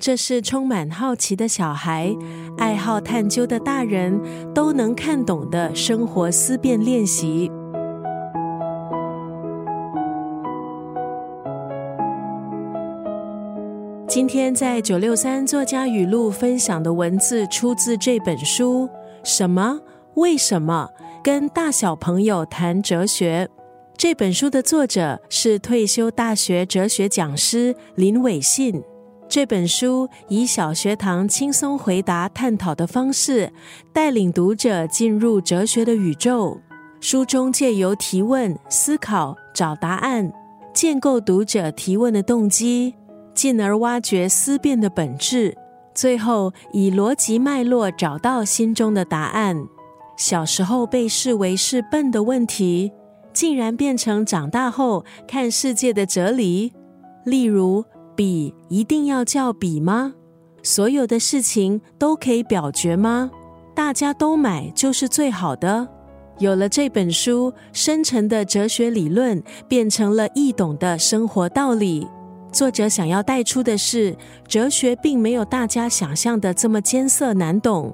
这是充满好奇的小孩、爱好探究的大人都能看懂的生活思辨练习。今天在九六三作家语录分享的文字出自这本书。什么？为什么？跟大小朋友谈哲学。这本书的作者是退休大学哲学讲师林伟信。这本书以小学堂轻松回答探讨的方式，带领读者进入哲学的宇宙。书中借由提问、思考、找答案，建构读者提问的动机，进而挖掘思辨的本质，最后以逻辑脉络找到心中的答案。小时候被视为是笨的问题。竟然变成长大后看世界的哲理，例如笔一定要叫笔吗？所有的事情都可以表决吗？大家都买就是最好的。有了这本书，深沉的哲学理论变成了易懂的生活道理。作者想要带出的是，哲学并没有大家想象的这么艰涩难懂，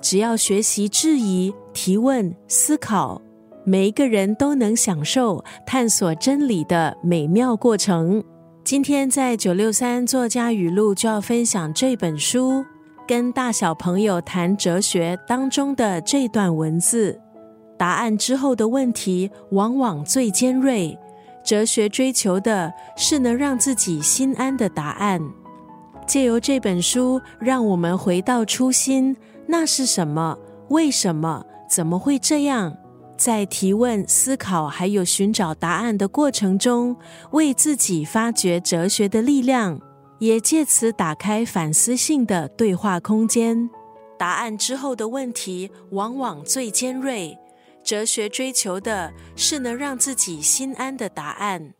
只要学习质疑、提问、思考。每一个人都能享受探索真理的美妙过程。今天在九六三作家语录就要分享这本书，跟大小朋友谈哲学当中的这段文字。答案之后的问题往往最尖锐。哲学追求的是能让自己心安的答案。借由这本书，让我们回到初心，那是什么？为什么？怎么会这样？在提问、思考还有寻找答案的过程中，为自己发掘哲学的力量，也借此打开反思性的对话空间。答案之后的问题往往最尖锐，哲学追求的是能让自己心安的答案。